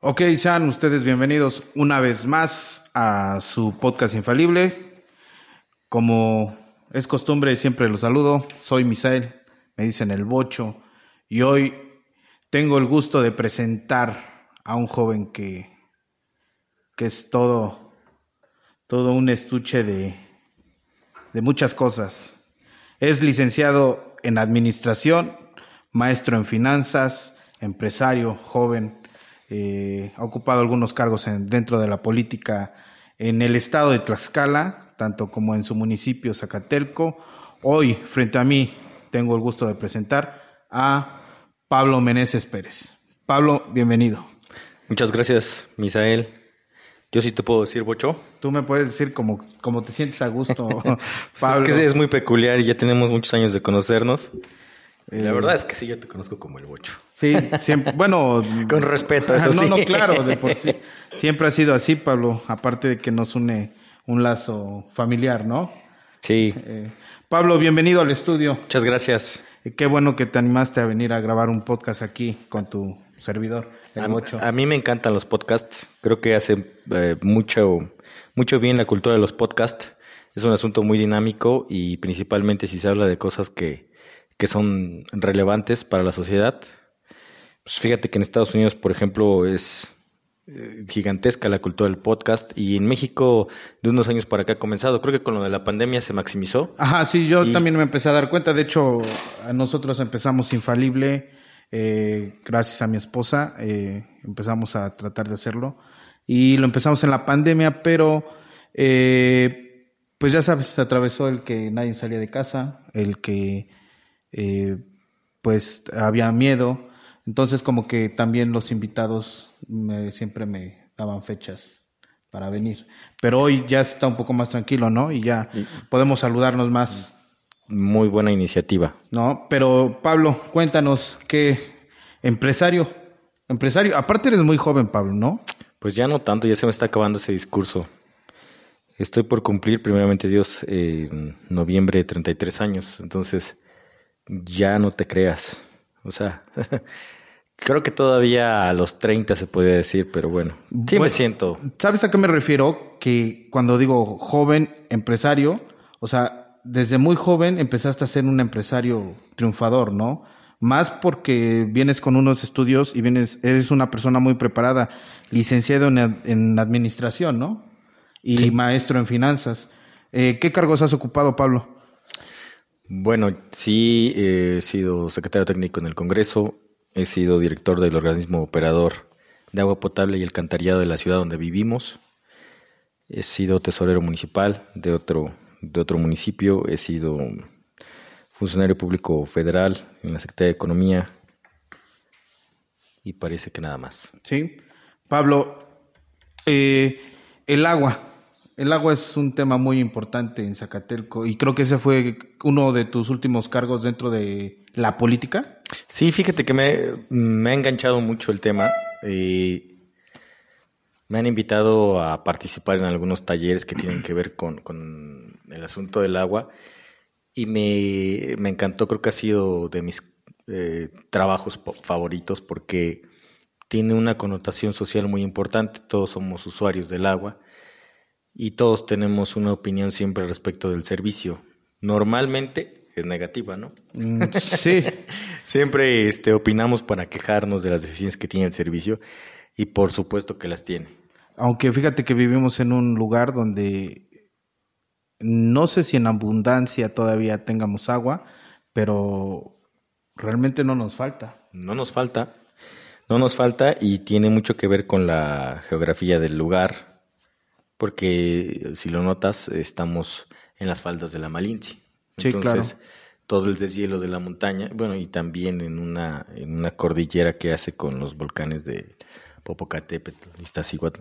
Ok, sean ustedes bienvenidos una vez más a su podcast infalible. Como es costumbre, siempre los saludo. Soy Misael, me dicen el bocho. Y hoy tengo el gusto de presentar a un joven que, que es todo, todo un estuche de, de muchas cosas. Es licenciado en administración, maestro en finanzas, empresario, joven eh, ha ocupado algunos cargos en, dentro de la política en el estado de Tlaxcala, tanto como en su municipio Zacatelco. Hoy, frente a mí, tengo el gusto de presentar a Pablo Meneses Pérez. Pablo, bienvenido. Muchas gracias, Misael. Yo sí te puedo decir, Bocho. Tú me puedes decir como, como te sientes a gusto, Pablo. es que es muy peculiar y ya tenemos muchos años de conocernos. La verdad es que sí, yo te conozco como el bocho. Sí, siempre, bueno. Con respeto, eso no, sí. No, claro, de por sí. Siempre ha sido así, Pablo, aparte de que nos une un lazo familiar, ¿no? Sí. Eh, Pablo, bienvenido al estudio. Muchas gracias. Eh, qué bueno que te animaste a venir a grabar un podcast aquí con tu servidor, el a, bocho. A mí me encantan los podcasts. Creo que hace eh, mucho, mucho bien la cultura de los podcasts. Es un asunto muy dinámico y principalmente si se habla de cosas que que son relevantes para la sociedad. Pues fíjate que en Estados Unidos, por ejemplo, es eh, gigantesca la cultura del podcast y en México de unos años para acá ha comenzado. Creo que con lo de la pandemia se maximizó. Ajá, sí, yo y... también me empecé a dar cuenta. De hecho, nosotros empezamos infalible, eh, gracias a mi esposa, eh, empezamos a tratar de hacerlo y lo empezamos en la pandemia, pero eh, pues ya sabes, se atravesó el que nadie salía de casa, el que eh, pues había miedo. Entonces como que también los invitados me, siempre me daban fechas para venir. Pero hoy ya está un poco más tranquilo, ¿no? Y ya podemos saludarnos más. Muy buena iniciativa. No, pero Pablo, cuéntanos, ¿qué empresario? Empresario, aparte eres muy joven, Pablo, ¿no? Pues ya no tanto, ya se me está acabando ese discurso. Estoy por cumplir, primeramente Dios, en noviembre de 33 años. Entonces, ya no te creas. O sea, creo que todavía a los 30 se podría decir, pero bueno, sí bueno, me siento. ¿Sabes a qué me refiero? Que cuando digo joven empresario, o sea, desde muy joven empezaste a ser un empresario triunfador, ¿no? Más porque vienes con unos estudios y vienes, eres una persona muy preparada, licenciado en, en administración, ¿no? Y sí. maestro en finanzas. Eh, ¿Qué cargos has ocupado, Pablo? Bueno, sí, he sido secretario técnico en el Congreso, he sido director del organismo operador de agua potable y alcantarillado de la ciudad donde vivimos, he sido tesorero municipal de otro, de otro municipio, he sido funcionario público federal en la Secretaría de Economía y parece que nada más. Sí, Pablo, eh, el agua. El agua es un tema muy importante en Zacatelco y creo que ese fue uno de tus últimos cargos dentro de la política. Sí, fíjate que me, me ha enganchado mucho el tema. Eh, me han invitado a participar en algunos talleres que tienen que ver con, con el asunto del agua y me, me, encantó, creo que ha sido de mis eh, trabajos favoritos porque tiene una connotación social muy importante. Todos somos usuarios del agua y todos tenemos una opinión siempre respecto del servicio. Normalmente es negativa, ¿no? Mm, sí. siempre este, opinamos para quejarnos de las deficiencias que tiene el servicio y por supuesto que las tiene. Aunque fíjate que vivimos en un lugar donde no sé si en abundancia todavía tengamos agua, pero realmente no nos falta. No nos falta. No nos falta y tiene mucho que ver con la geografía del lugar, porque si lo notas, estamos en las faldas de la Malinche. Sí, Entonces, claro. todo el deshielo de la montaña, bueno, y también en una, en una cordillera que hace con los volcanes de Popocatépetl, Iztaccíhuatl.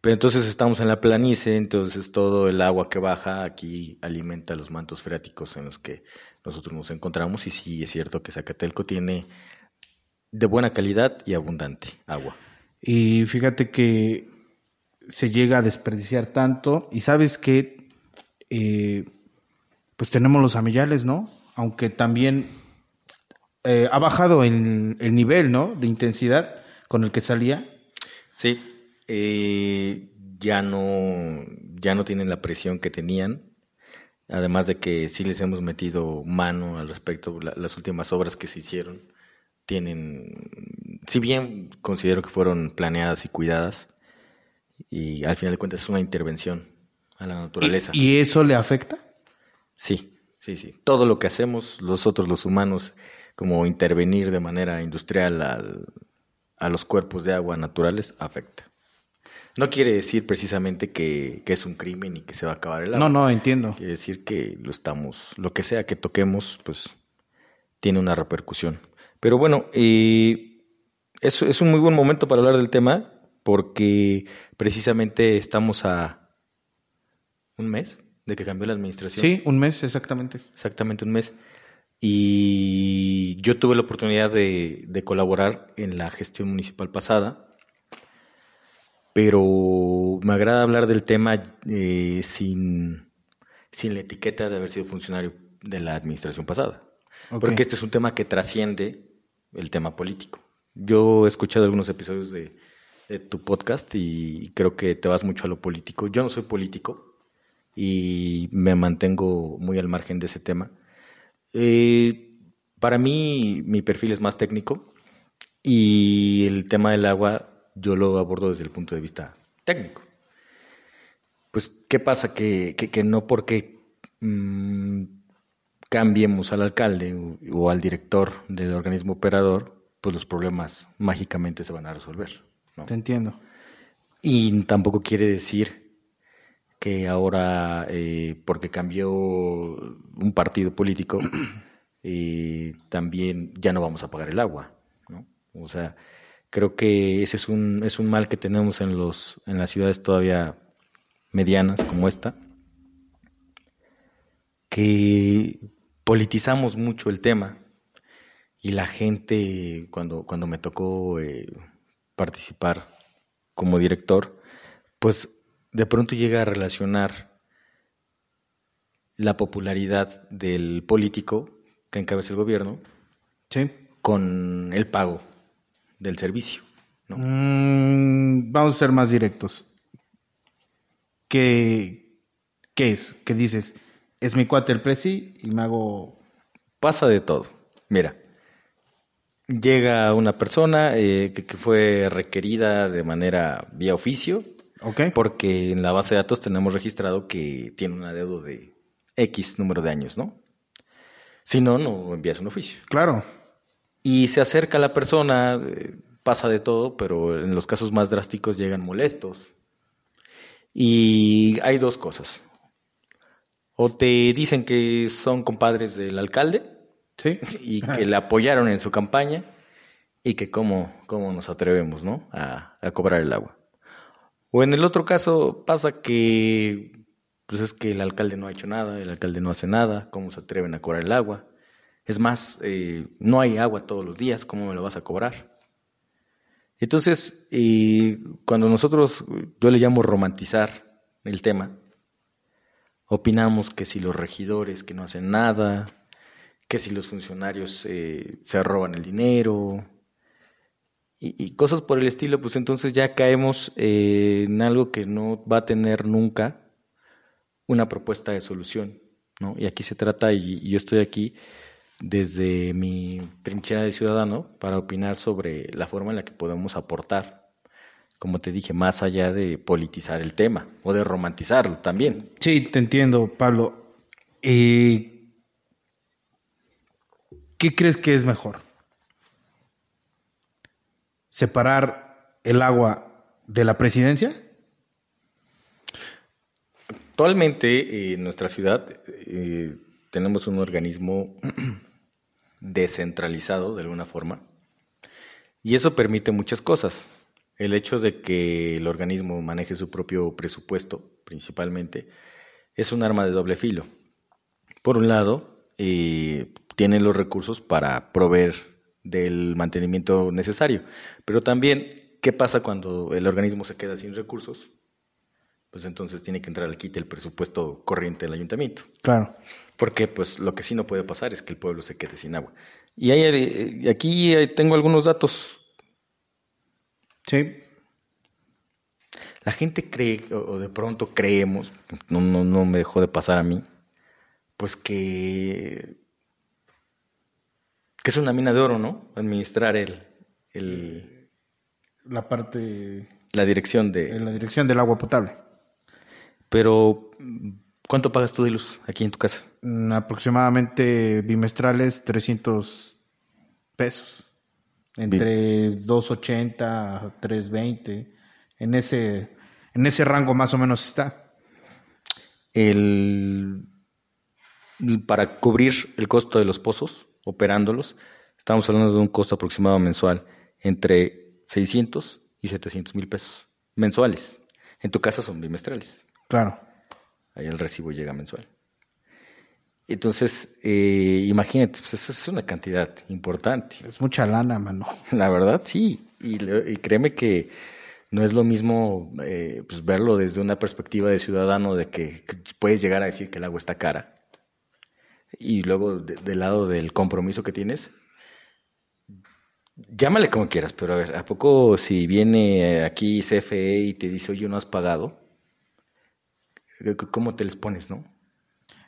Pero entonces estamos en la planicie, entonces todo el agua que baja aquí alimenta los mantos freáticos en los que nosotros nos encontramos y sí es cierto que Zacatelco tiene de buena calidad y abundante agua. Y fíjate que se llega a desperdiciar tanto y sabes que eh, pues tenemos los amillales, ¿no? Aunque también eh, ha bajado el, el nivel, ¿no? De intensidad con el que salía. Sí, eh, ya no ya no tienen la presión que tenían. Además de que sí les hemos metido mano al respecto, la- las últimas obras que se hicieron tienen, si bien considero que fueron planeadas y cuidadas, y al final de cuentas es una intervención a la naturaleza. ¿Y, y eso le afecta? Sí, sí, sí. Todo lo que hacemos nosotros los humanos, como intervenir de manera industrial al- a los cuerpos de agua naturales, afecta. No quiere decir precisamente que, que es un crimen y que se va a acabar el agua. No, no, entiendo. Quiere decir que lo estamos, lo que sea que toquemos, pues tiene una repercusión. Pero bueno, eh, es, es un muy buen momento para hablar del tema porque precisamente estamos a un mes de que cambió la administración. Sí, un mes exactamente. Exactamente un mes. Y yo tuve la oportunidad de, de colaborar en la gestión municipal pasada, pero me agrada hablar del tema eh, sin, sin la etiqueta de haber sido funcionario de la administración pasada. Porque este es un tema que trasciende el tema político. Yo he escuchado algunos episodios de, de tu podcast y creo que te vas mucho a lo político. Yo no soy político y me mantengo muy al margen de ese tema. Eh, para mí, mi perfil es más técnico y el tema del agua yo lo abordo desde el punto de vista técnico. Pues, ¿qué pasa? Que, que, que no porque mm, cambiemos al alcalde o, o al director del organismo operador, pues los problemas mágicamente se van a resolver. ¿no? Te entiendo. Y tampoco quiere decir que ahora, eh, porque cambió un partido político, eh, también ya no vamos a pagar el agua. ¿no? O sea, creo que ese es un, es un mal que tenemos en, los, en las ciudades todavía medianas como esta, que politizamos mucho el tema y la gente, cuando, cuando me tocó eh, participar como director, pues de pronto llega a relacionar la popularidad del político que encabeza el gobierno Sí. con el pago del servicio. ¿no? Mm, vamos a ser más directos. ¿Qué, ¿Qué es? ¿Qué dices? Es mi cuate el presi y me hago... Pasa de todo. Mira, llega una persona eh, que, que fue requerida de manera vía oficio, ¿Ok? porque en la base de datos tenemos registrado que tiene un adeudo de X número de años, ¿no? Si no, no envías un oficio. Claro. Y se acerca la persona, eh, pasa de todo, pero en los casos más drásticos llegan molestos. Y hay dos cosas. O te dicen que son compadres del alcalde Sí. y que le apoyaron en su campaña y que cómo, cómo nos atrevemos, ¿no? A, a cobrar el agua. O en el otro caso pasa que pues es que el alcalde no ha hecho nada, el alcalde no hace nada, ¿cómo se atreven a cobrar el agua? Es más, eh, no hay agua todos los días, ¿cómo me lo vas a cobrar? Entonces, eh, cuando nosotros, yo le llamo romantizar el tema, opinamos que si los regidores que no hacen nada, que si los funcionarios eh, se roban el dinero y, cosas por el estilo, pues entonces ya caemos eh, en algo que no va a tener nunca una propuesta de solución, ¿no? Y aquí se trata, y, y yo estoy aquí desde mi trinchera de ciudadano para opinar sobre la forma en la que podemos aportar, como te dije, más allá de politizar el tema o de romantizarlo también. Sí, te entiendo, Pablo. Eh, ¿Qué crees que es mejor? ¿Separar el agua de la presidencia? Actualmente eh, en nuestra ciudad eh, tenemos un organismo descentralizado de alguna forma y eso permite muchas cosas. El hecho de que el organismo maneje su propio presupuesto, principalmente, es un arma de doble filo. Por un lado, eh, tienen los recursos para proveer del mantenimiento necesario, pero también, ¿qué pasa cuando el organismo se queda sin recursos? Pues entonces tiene que entrar al quite el presupuesto corriente del ayuntamiento. Claro. Porque pues lo que sí no puede pasar es que el pueblo se quede sin agua. Y hay, eh, aquí eh, tengo algunos datos. Sí. La gente cree, o de pronto creemos, no, no, no me dejó de pasar a mí, pues que, que es una mina de oro, ¿no? Administrar el, el La parte... la dirección de... La dirección del agua potable. Pero, ¿cuánto pagas tú de luz aquí en tu casa? Mm, aproximadamente bimestrales 300 pesos. Entre 280 a 320. En ese, en ese rango más o menos está. El, para cubrir el costo de los pozos, operándolos, estamos hablando de un costo aproximado mensual entre 600 y 700 mil pesos mensuales. En tu casa son bimestrales. Claro. Ahí el recibo llega mensual. Entonces, eh, imagínate, pues eso es una cantidad importante. Es mucha lana, mano. La verdad, sí. Y, créeme que no es lo mismo eh, pues, verlo desde una perspectiva de ciudadano de que puedes llegar a decir que el agua está cara. Y luego de- del lado del compromiso que tienes, llámale como quieras, pero a ver, ¿a poco si viene aquí CFE y te dice, oye, no has pagado? ¿Cómo te les pones, no?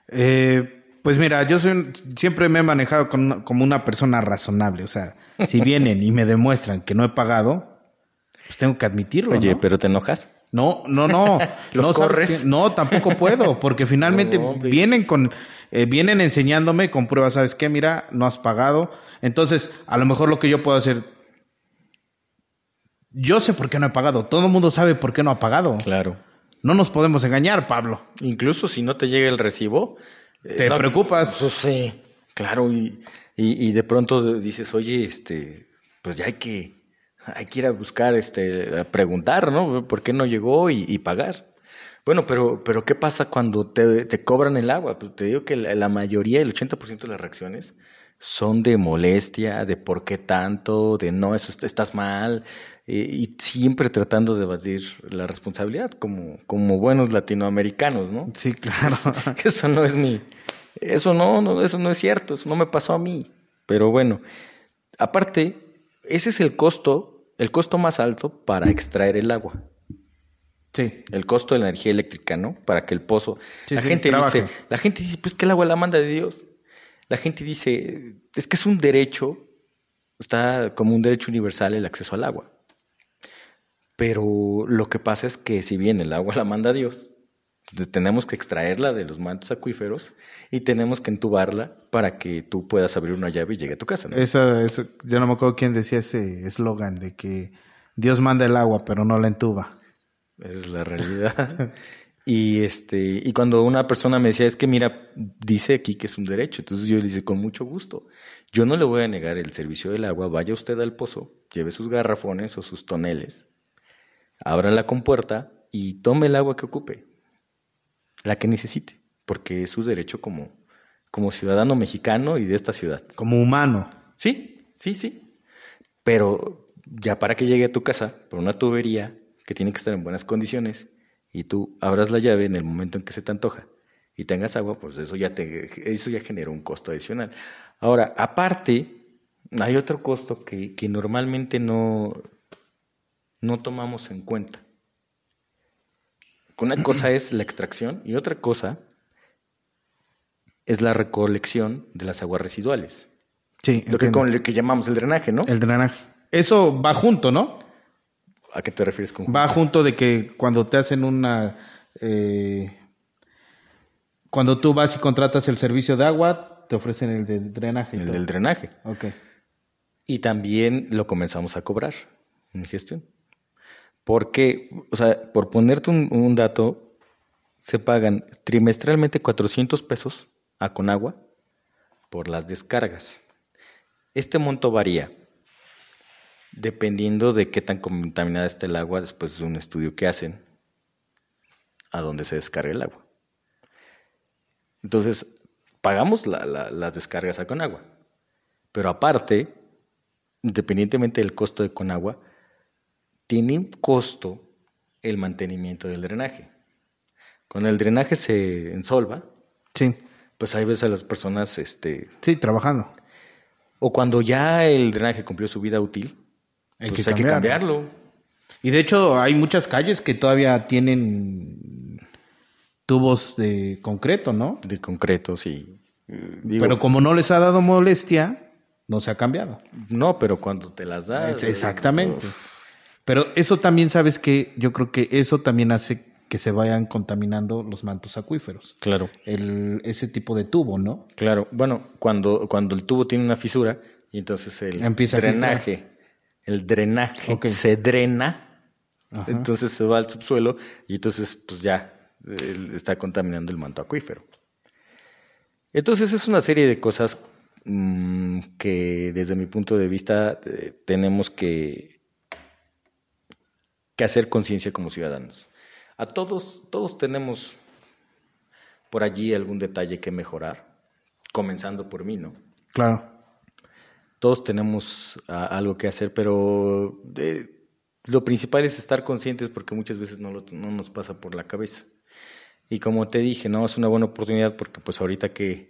Eh, pues mira, yo soy siempre me he manejado con como una persona razonable. O sea, si vienen y me demuestran que no he pagado, pues tengo que admitirlo. Oye, ¿no? pero te enojas. No, no, no. ¿Los no. No, tampoco puedo, porque finalmente No, vienen con, eh, vienen enseñándome con pruebas, ¿sabes qué? Mira, no has pagado. Entonces, a lo mejor lo que yo puedo hacer, yo sé por qué no he pagado. Todo el mundo sabe por qué no ha pagado. Claro. No nos podemos engañar, Pablo. Incluso si no te llega el recibo. eh, Te no, preocupas. pues, sí, claro. Y, y, y de pronto dices, oye, este, pues ya hay que, hay que ir a buscar, este, a preguntar, ¿no? ¿Por qué no llegó y, y pagar? Bueno, pero, pero ¿qué pasa cuando te, te cobran el agua? Pues te digo que la, la mayoría, el 80% de las reacciones son de molestia, de por qué tanto, de no, eso est- estás mal, eh, y siempre tratando de evadir la responsabilidad como, como buenos latinoamericanos, ¿no? Sí, claro. que eso no es mi, eso no, no, eso no es cierto, eso no me pasó a mí. Pero bueno, aparte, ese es el costo, el costo más alto para extraer el agua. Sí. El costo de la energía eléctrica, ¿no? Para que el pozo. Sí, la sí, gente trabaje. dice, la gente dice, pues que el agua la manda de Dios. La gente dice, es que es un derecho, está como un derecho universal el acceso al agua. Pero lo que pasa es que si bien el agua la manda Dios, tenemos que extraerla de los mantos acuíferos y tenemos que entubarla para que tú puedas abrir una llave y llegue a tu casa. ¿no? Esa, esa- yo no me acuerdo quién decía ese eslogan de que Dios manda el agua, pero no la entuba. Esa es la realidad. y este, y cuando una persona me decía, es que mira, dice aquí que es un derecho, entonces yo le dije, con mucho gusto. Yo no le voy a negar el servicio del agua, vaya usted al pozo, lleve sus garrafones o sus toneles, abra la compuerta y tome el agua que ocupe, la que necesite, porque es su derecho como, como ciudadano mexicano y de esta ciudad. Como humano. Sí, sí, sí. Pero ya para que llegue a tu casa por una tubería que tiene que estar en buenas condiciones y tú abras la llave en el momento en que se te antoja y tengas agua, pues eso ya te eso ya genera un costo adicional. Ahora, aparte, hay otro costo que, que normalmente no, no tomamos en cuenta. Una cosa es la extracción y otra cosa es la recolección de las aguas residuales. Sí, Lo que, con lo que llamamos el drenaje, ¿no? el drenaje. Eso va junto, ¿no? ¿A qué te refieres con Va junto de que cuando te hacen una... eh, cuando tú vas y contratas el servicio de agua, te ofrecen el de drenaje. el todo. del drenaje? Ok. Y también lo comenzamos a cobrar en gestión. Porque, o sea, por ponerte un, dato, se pagan trimestralmente 400 pesos a Conagua por las descargas. Este monto varía Dependiendo de qué tan contaminada está el agua después de un estudio que hacen a dónde se descarga el agua. Entonces, pagamos las descargas a Conagua. Pero aparte, independientemente del costo de Conagua, tiene un costo el mantenimiento del drenaje. Cuando el drenaje se ensolva, Sí, pues hay veces a las personas, este, sí, trabajando. o cuando ya el drenaje cumplió su vida útil, Hay pues que hay que cambiarlo. Y de hecho hay muchas calles que todavía tienen tubos de concreto, ¿no? De concreto, sí. Digo, Pero como no les ha dado molestia, no se ha cambiado. No, pero cuando te las. Es- Exactamente. Pero eso también, sabes que yo creo que eso también hace que se vayan contaminando los mantos acuíferos. Claro, El, ese tipo de tubo, ¿no? claro. Bueno, cuando, cuando el tubo tiene una fisura y entonces el Empieza drenaje, el drenaje se drena, Ajá. entonces se va al subsuelo y entonces pues ya eh, está contaminando el manto acuífero. Entonces es una serie de cosas mm, que desde mi punto de vista eh, tenemos que, que hacer conciencia como ciudadanos. A todos, todos tenemos por allí algún detalle que mejorar, comenzando por mí, ¿no? Claro. Todos tenemos ah, algo que hacer, pero lo principal es estar conscientes porque muchas veces no, lo- no nos pasa por la cabeza. Y como te dije, no es una buena oportunidad porque pues ahorita que,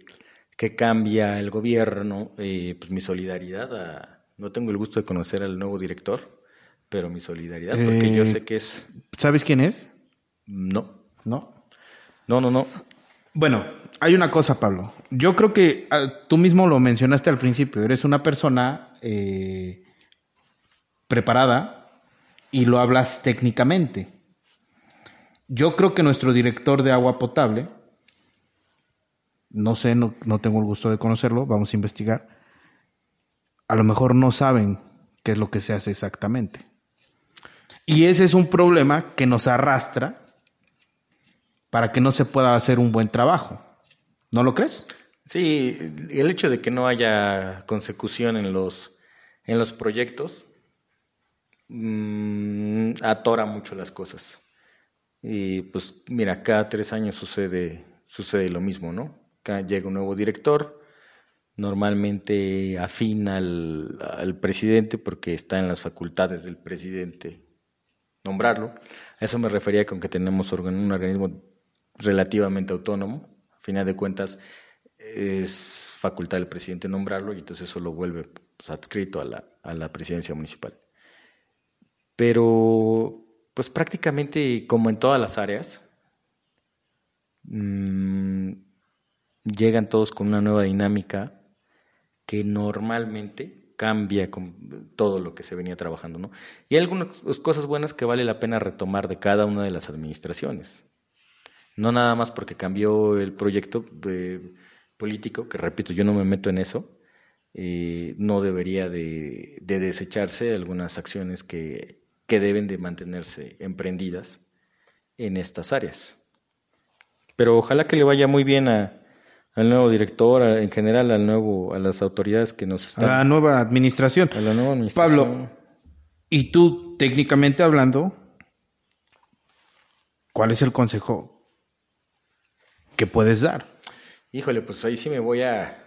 que cambia el gobierno, eh, pues mi solidaridad, a- no tengo el gusto de conocer al nuevo director, pero mi solidaridad, porque yo Eh, sé que es... ¿Sabes quién es? No, ¿No? no, no, no. Bueno, hay una cosa, Pablo. Yo creo que ah, tú mismo lo mencionaste al principio. Eres una persona eh, preparada y lo hablas técnicamente. Yo creo que nuestro director de agua potable, no sé, no, no tengo el gusto de conocerlo, vamos a investigar. A lo mejor no saben qué es lo que se hace exactamente. Y ese es un problema que nos arrastra para que no se pueda hacer un buen trabajo. ¿No lo crees? Sí, el hecho de que no haya consecución en los, en los proyectos mm, atora mucho las cosas. Y pues mira, cada tres años sucede, sucede lo mismo, ¿no? Llega un nuevo director, normalmente afina al, al presidente porque está en las facultades del presidente nombrarlo. A eso me refería con que tenemos un organismo relativamente autónomo. A final de cuentas, es facultad del presidente nombrarlo y entonces eso lo vuelve pues, adscrito a la, a la presidencia municipal. Pero, pues prácticamente como en todas las áreas, mm, llegan todos con una nueva dinámica que normalmente cambia con todo lo que se venía trabajando, ¿no? Y hay algunas cosas buenas que vale la pena retomar de cada una de las administraciones. No nada más porque cambió el proyecto político, que repito, yo no me meto en eso, eh, no debería de, de desecharse algunas acciones que, que deben de mantenerse emprendidas en estas áreas. Pero ojalá que le vaya muy bien a, al nuevo director, a- en general al nuevo, a las autoridades que nos A están... la nueva administración. a la nueva administración. Pablo, y tú, técnicamente hablando, ¿cuál es el consejo que puedes dar? Híjole, pues ahí sí me voy a.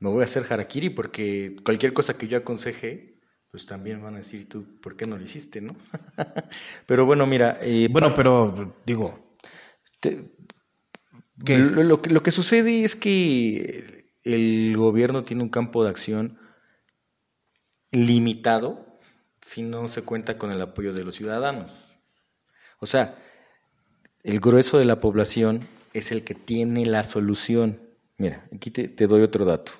Me voy a hacer harakiri porque cualquier cosa que yo aconseje, pues también van a decir tú, ¿por qué no lo hiciste, no? pero bueno, mira. eh, Bueno, pero digo. Lo, lo que, lo que sucede es que el gobierno tiene un campo de acción limitado si no se cuenta con el apoyo de los ciudadanos. O sea, el grueso de la población es el que tiene la solución. Mira, aquí te, te doy otro dato.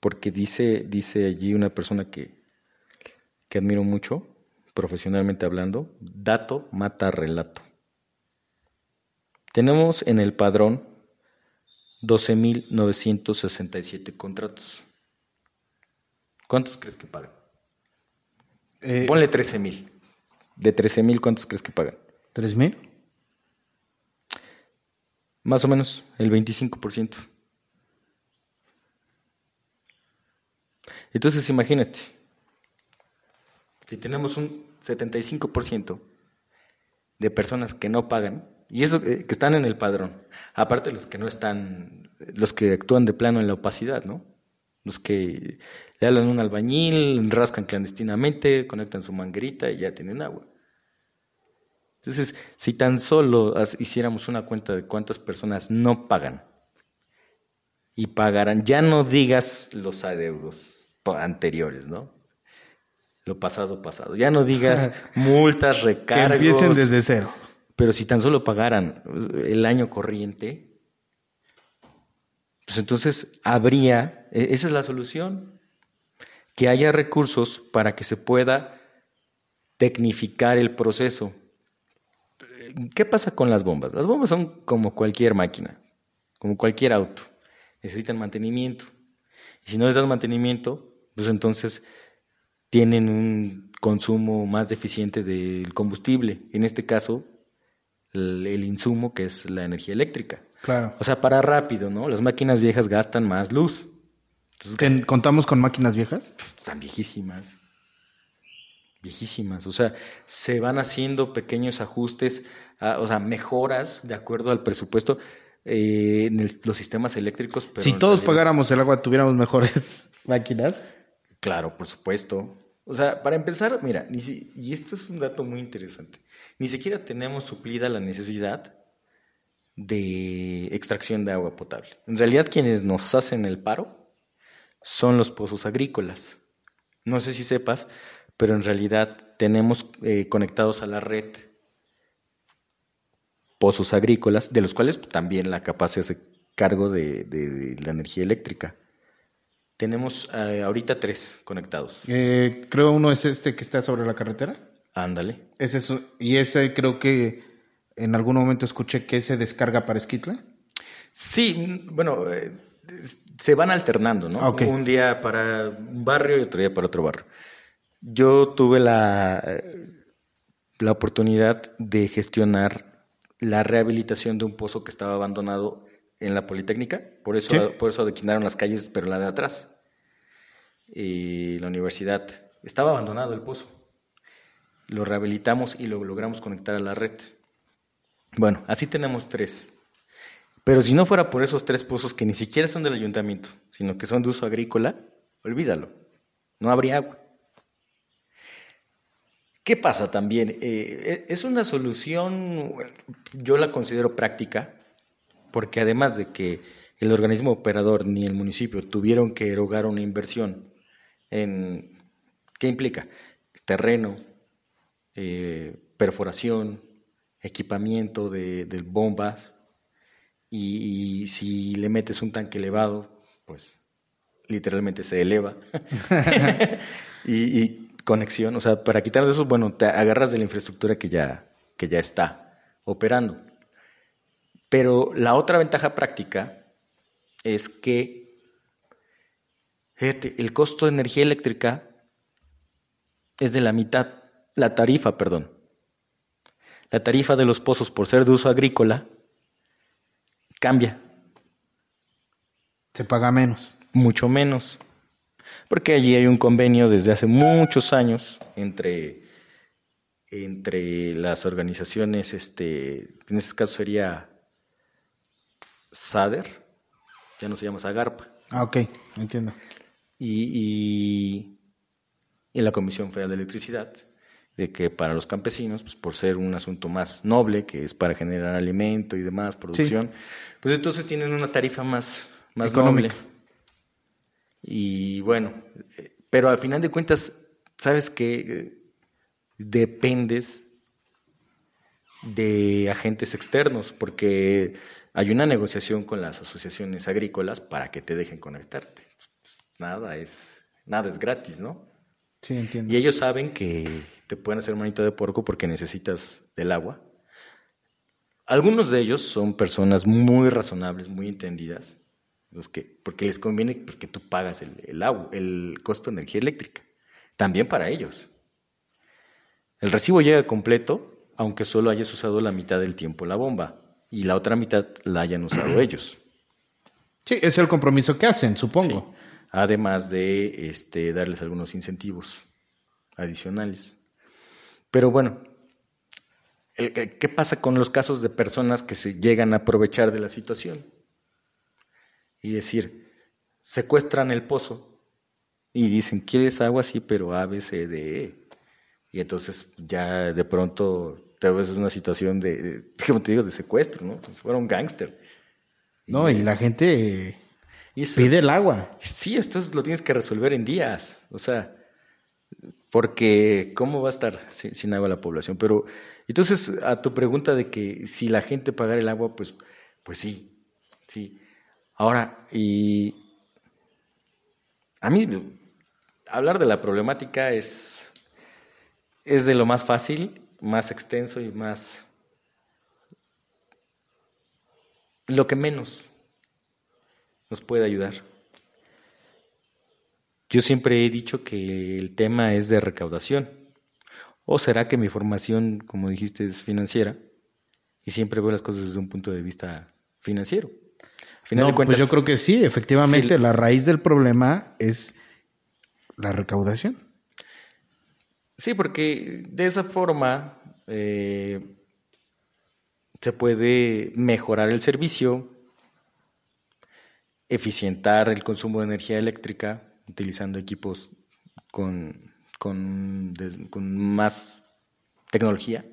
Porque dice, dice allí una persona que, que admiro mucho, profesionalmente hablando, dato mata relato. Tenemos en el padrón 12.967 contratos. ¿Cuántos crees que pagan? eh, Ponle 13.000. De 13.000, ¿cuántos crees que pagan? ¿tres mil? Más o menos, el 25%. Entonces imagínate, si tenemos un 75% de personas que no pagan, y eso que están en el padrón, aparte los que no están, los que actúan de plano en la opacidad, ¿no? Los que le hablan a un albañil, rascan clandestinamente, conectan su manguerita y ya tienen agua. Entonces, si tan solo hiciéramos una cuenta de cuántas personas no pagan y pagarán, ya no digas los adeudos anteriores, ¿no? Lo pasado, pasado. Ya no digas multas, recargos. Que empiecen desde cero. Pero si tan solo pagaran el año corriente, pues entonces habría, e, esa es la solución, que haya recursos para que se pueda tecnificar el proceso ¿Qué pasa con las bombas? Las bombas son como cualquier máquina, como cualquier auto. Necesitan mantenimiento. Y si no les das mantenimiento, pues entonces tienen un consumo más deficiente del combustible. En este caso, el, insumo que es la energía eléctrica. Claro. O sea, para rápido, ¿no? Las máquinas viejas gastan más luz. ¿Contamos con máquinas viejas? Están viejísimas viejísimas. O sea, se van haciendo pequeños ajustes, o sea, mejoras de acuerdo al presupuesto eh, en los sistemas eléctricos. si todos pagáramos el agua, tuviéramos mejores máquinas. Claro, por supuesto. O sea, para empezar, mira, y esto es un dato muy interesante, ni siquiera tenemos suplida la necesidad de extracción de agua potable. En realidad, quienes nos hacen el paro son los pozos agrícolas. No sé si sepas, pero en realidad tenemos eh, conectados a la red pozos agrícolas, de los cuales también la capacidad se hace cargo de, la energía eléctrica. Tenemos eh, ahorita tres conectados. Eh, creo uno es este que está sobre la carretera. Ándale. Ese y ese creo que en algún momento escuché que se descarga para Esquitla. Sí, bueno, se van alternando, ¿no? Un día para un barrio y otro día para otro barrio. Yo tuve la, la oportunidad de gestionar la rehabilitación de un pozo que estaba abandonado en la Politécnica, por eso, por eso adequinaron las calles, pero la de atrás. Y la universidad estaba abandonado el pozo. Lo rehabilitamos y lo logramos conectar a la red. Bueno, así tenemos tres. Pero si no fuera por esos tres pozos que ni siquiera son del ayuntamiento, sino que son de uso agrícola, olvídalo. No habría agua. ¿Qué pasa también? Eh, e, es una solución, yo la considero práctica, porque además de que el organismo operador ni el municipio tuvieron que erogar una inversión en, ¿qué implica? Terreno, eh, perforación, equipamiento de, bombas, y, si le metes un tanque elevado, pues literalmente se eleva. y, y conexión, o sea, para quitar de eso, bueno, te agarras de la infraestructura que ya, que ya está operando. Pero la otra ventaja práctica es que, fíjate, el costo de energía eléctrica es de la mitad, la tarifa, perdón. La tarifa de los pozos por ser de uso agrícola cambia. Se paga menos. Mucho menos porque allí hay un convenio desde hace muchos años entre, entre las organizaciones, este, en este caso sería SADER, ya no se llama SAGARPA. Ah, ok, entiendo. Y, y, la Comisión Federal de Electricidad, de que para los campesinos, pues por ser un asunto más noble, que es para generar alimento y demás, producción, pues entonces tienen una tarifa más, más Económica. Y bueno, pero al final de cuentas, sabes que dependes de agentes externos, porque hay una negociación con las asociaciones agrícolas para que te dejen conectarte. Pues, nada es nada es gratis, ¿no? Sí, entiendo. Y ellos saben que te pueden hacer manita de porco porque necesitas del agua. Algunos de ellos son personas muy razonables, muy entendidas, los que, porque les conviene pues, que tú pagas el, agua, el costo de energía eléctrica. También para ellos. El recibo llega completo, aunque solo hayas usado la mitad del tiempo la bomba y la otra mitad la hayan usado ellos. Sí, es el compromiso que hacen, supongo. además de este, darles algunos incentivos adicionales. Pero bueno, ¿qué pasa con los casos de personas que se llegan a aprovechar de la situación? Y decir, secuestran el pozo y dicen, ¿quieres agua? Sí, pero A, B, C, D, E. Y entonces ya de pronto te ves una situación de, como te digo, de secuestro, ¿no? Si fuera un gángster. No, y, la gente pide el agua. Sí, esto lo tienes que resolver en días. O sea, porque ¿cómo va a estar sin, agua la población? Pero entonces a tu pregunta de que si la gente pagara el agua, pues, pues sí, sí. Ahora, y a mí hablar de la problemática es, es de lo más fácil, más extenso y más... lo que menos nos puede ayudar. Yo siempre he dicho que el tema es de recaudación. ¿O será que mi formación, como dijiste, es financiera? Y siempre veo las cosas desde un punto de vista financiero. no, pues yo creo que sí, efectivamente, la raíz del problema es la recaudación. Sí, porque de esa forma eh, se puede mejorar el servicio, eficientar el consumo de energía eléctrica, utilizando equipos con, con, más tecnología.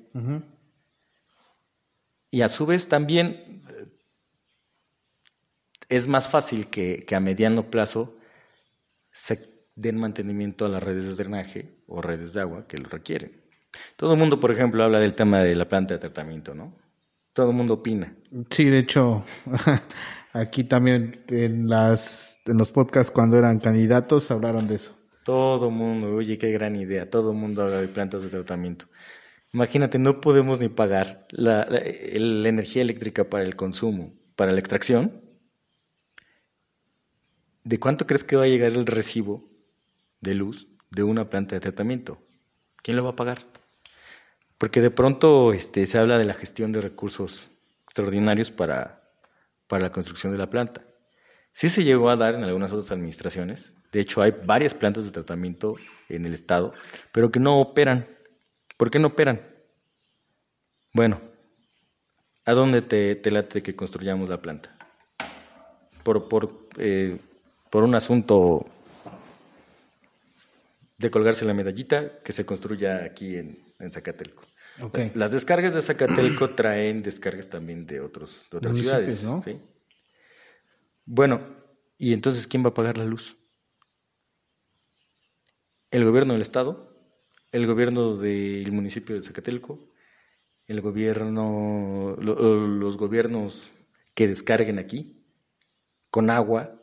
Y a su vez también eh, es más fácil que, a mediano plazo se den mantenimiento a las redes de drenaje o redes de agua que lo requieren. Todo el mundo, por ejemplo, habla del tema de la planta de tratamiento, ¿no? Todo el mundo opina. Sí, de hecho, Aquí también en, las, en los podcasts cuando eran candidatos hablaron de eso. Todo mundo, oye, qué gran idea. Todo mundo habla de plantas de tratamiento. Imagínate, no podemos ni pagar la, energía eléctrica para el consumo, para la extracción. ¿De cuánto crees que va a llegar el recibo de luz de una planta de tratamiento? ¿Quién lo va a pagar? Porque de pronto este, se habla de la gestión de recursos extraordinarios para para la construcción de la planta. Sí se llegó a dar en algunas otras administraciones, de hecho hay varias plantas de tratamiento en el estado, pero que no operan. ¿Por qué no operan? Bueno, ¿a dónde te, te late que construyamos la planta? Por, por, eh, por un asunto de colgarse la medallita que se construya aquí en, en Zacatelco. Las descargas de Zacatelco traen descargas también de, otros, otras ciudades. Bueno, ¿y entonces quién va a pagar la luz? ¿El gobierno del Estado? ¿El gobierno del municipio de Zacatelco? ¿El gobierno, los gobiernos que descarguen aquí? ¿Con agua?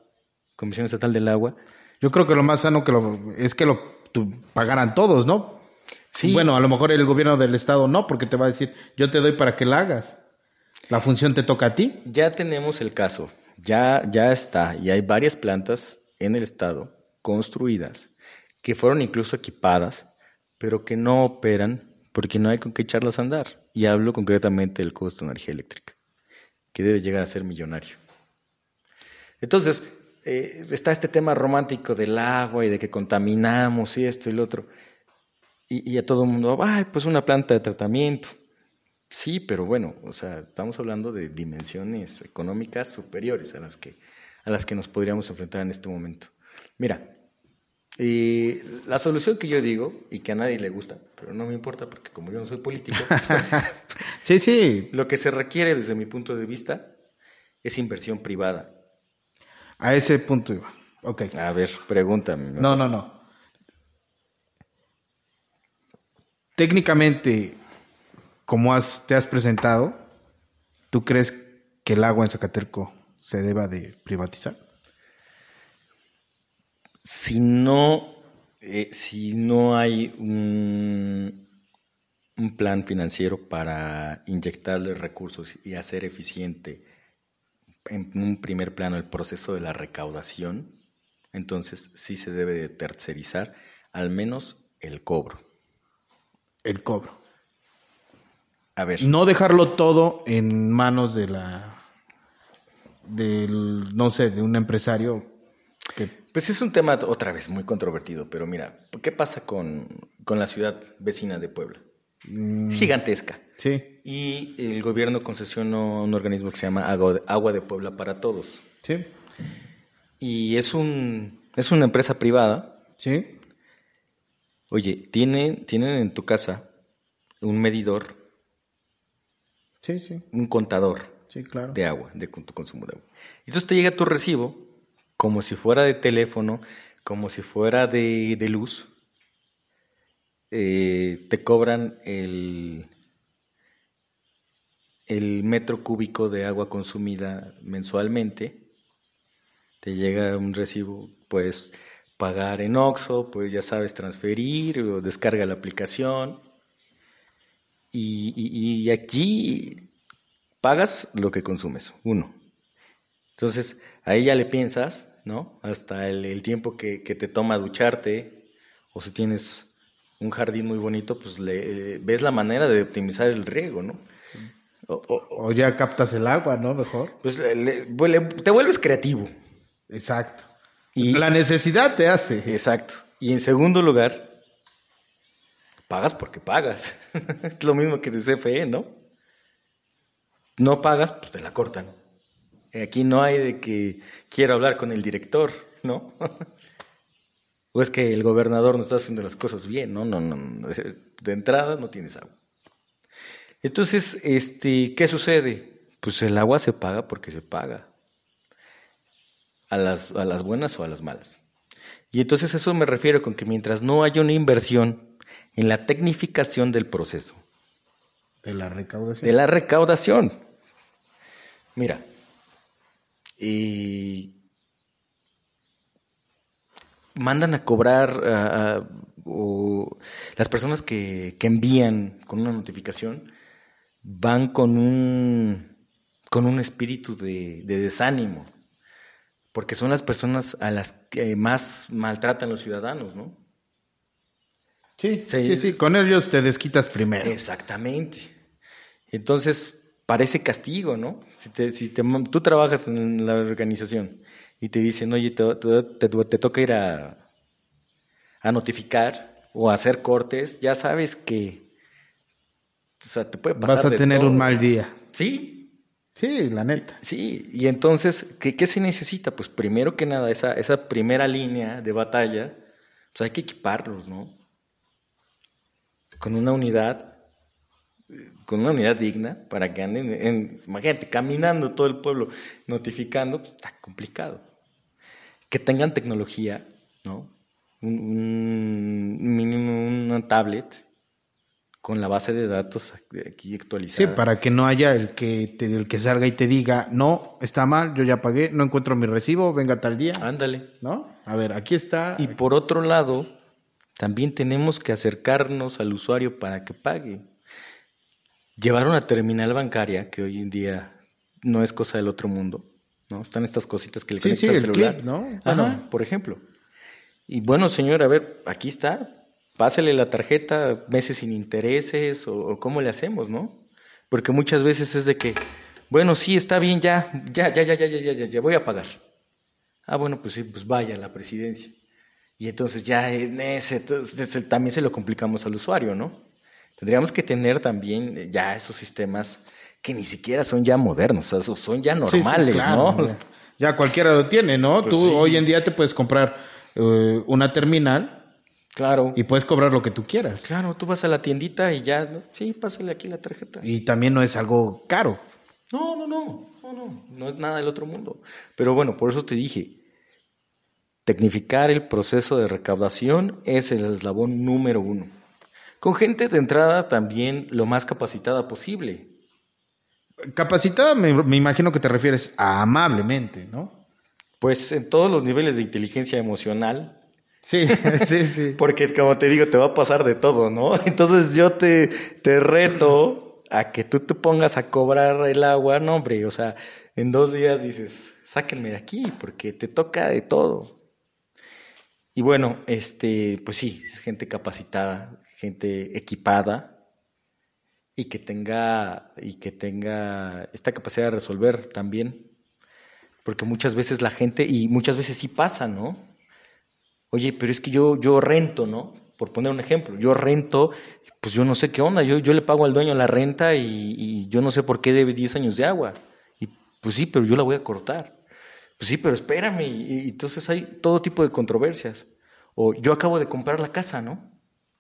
¿Comisión Estatal del Agua? Yo creo que lo más sano que es que lo pagaran todos, ¿no? Bueno, a lo mejor el gobierno del estado no, porque te va a decir, yo te doy para que la hagas. La función te toca a ti. Ya tenemos el caso, ya, ya está, y hay varias plantas en el estado construidas que fueron incluso equipadas, pero que no operan porque no hay con qué echarlas a andar. Y hablo concretamente del costo de energía eléctrica, que debe llegar a ser millonario. Entonces, eh, está este tema romántico del agua y de que contaminamos y esto y lo otro. Y, a todo el mundo, ay, pues una planta de tratamiento. Sí, pero bueno, o sea, estamos hablando de dimensiones económicas superiores a las que, a las que nos podríamos enfrentar en este momento. Mira, y la solución que yo digo, y que a nadie le gusta, pero no me importa porque como yo no soy político, sí, sí. Lo que se requiere desde mi punto de vista es inversión privada. A ese punto iba. Ok. A ver, pregúntame. No, no, no. técnicamente, como te has presentado, ¿tú crees que el agua en Zacaterco se deba de privatizar? Si no, eh, si no hay un, un plan financiero para inyectarle recursos y hacer eficiente en un primer plano el proceso de la recaudación, entonces sí se debe de tercerizar al menos el cobro el cobro. A ver. No dejarlo todo en manos de la del no sé, de un empresario que Pues es un tema otra vez muy controvertido, pero mira, ¿qué pasa con, con la ciudad vecina de Puebla? Mm, Gigantesca. Sí, Y el gobierno concesionó un organismo que se llama Agua de, Puebla para Todos. sí, Y es, un, es una empresa privada. sí. Oye, tienen, tienen en tu casa un medidor, Sí, sí, un contador sí, claro. de agua, de tu consumo de agua. Entonces te llega tu recibo como si fuera de teléfono, como si fuera de, de luz. Eh, te cobran el, el metro cúbico de agua consumida mensualmente. Te llega un recibo, puedes pagar en Oxxo, pues ya sabes transferir o descarga la aplicación. Y, aquí pagas lo que consumes, uno. Entonces, ahí ya le piensas, ¿no? Hasta el, el tiempo que, que te toma ducharte, o si tienes un jardín muy bonito, pues le, eh, ves la manera de optimizar el riego, ¿no? O- o- O ya captas el agua, ¿no? Mejor. pues le- le- le- te vuelves creativo. Exacto. Y, La necesidad te hace. Exacto. Y en segundo lugar, pagas porque pagas. es lo mismo que de CFE, ¿no? No pagas, pues te la cortan. Aquí no hay de que quiero hablar con el director, ¿no? o es que el gobernador no está haciendo las cosas bien, ¿no? No, no, no. De entrada no tienes agua. Entonces, este, ¿qué sucede? Pues el agua se paga porque se paga. A las, a las buenas o a las malas. Y entonces eso me refiero con que mientras no haya una inversión en la tecnificación del proceso, De la recaudación. de la recaudación. Mira, y mandan a cobrar a- a- o las personas que, que envían con una notificación van con un con un espíritu de, de desánimo porque son las personas a las que más maltratan los ciudadanos, ¿no? Sí, Sí. sí, sí. Con ellos te desquitas primero. Exactamente. Entonces, parece castigo, ¿no? Si, te- si te- tú trabajas en la organización y te dicen, oye, te, te- te- te toca ir a, a notificar o a hacer cortes, ya sabes que o sea, te puede pasar Vas a de tener todo. un mal día. Sí, Sí, la neta. sí. Y entonces, ¿qué, qué se necesita? Pues primero que nada, esa, esa primera línea de batalla, pues hay que equiparlos, ¿no? Con una unidad con una unidad digna para que anden, en, imagínate, caminando todo el pueblo, notificando, pues está complicado. Que tengan tecnología, ¿no? Un, un mínimo, una tablet con la base de datos aquí Sí, actualizada. para que no haya el que, te, el que salga y te diga, no, está mal, yo ya pagué, no encuentro mi recibo, venga tal día. Ándale. ¿No? A ver, aquí está. Y por otro lado, también tenemos que acercarnos al usuario para que pague. Llevar una terminal bancaria, que hoy en día no es cosa del otro mundo, ¿no? Están estas cositas que le Sí, conectas sí, al el celular. clip, ¿no? Ajá, Bueno. por ejemplo. Y bueno, señor, a ver, aquí está. Pásale la tarjeta, meses sin intereses, o, o cómo le hacemos, ¿no? Porque muchas veces es de que, bueno, sí, está bien, ya, ya, ya, ya, ya, ya, ya, ya, ya voy a pagar. Ah, bueno, pues sí, pues vaya a la presidencia. Y entonces ya en ese, entonces, también se lo complicamos al usuario, ¿no? Tendríamos que tener también eh, ya esos sistemas que ni siquiera son ya modernos, o sea, son ya Sí, sí, normales, claro, ¿no? Ya, ya cualquiera lo tiene, ¿no? Pues Tú sí. hoy en día te puedes comprar eh, una terminal Claro. y puedes cobrar lo que tú quieras. Claro, tú vas a la tiendita y ya, ¿no? sí, pásale aquí la tarjeta. Y también no es algo caro. No, no, no, no, no, no es nada del otro mundo. Pero bueno, por eso te dije, tecnificar el proceso de recaudación es el eslabón número uno. Con gente de entrada también lo más capacitada posible. Capacitada me, me imagino que te refieres a amablemente, ¿no? Pues en todos los niveles de inteligencia emocional, Sí, sí, sí. porque como te digo, te va a pasar de todo, ¿no? Entonces yo te, te reto a que tú te pongas a cobrar el agua, no, hombre, o sea, en dos días dices, sáquenme de aquí, porque te toca de todo. Y bueno, este, pues sí, es gente capacitada, gente equipada y que tenga, y que tenga esta capacidad de resolver también. Porque muchas veces la gente, y muchas veces sí pasa, ¿no? Oye, pero es que yo, yo rento, ¿no? Por poner un ejemplo, yo rento, pues yo no sé qué onda, yo, yo le pago al dueño la renta y, yo no sé por qué debe 10 años de agua. Y pues sí, pero yo la voy a cortar. Pues sí, pero espérame. Y, entonces hay todo tipo de controversias. O yo acabo de comprar la casa, ¿no?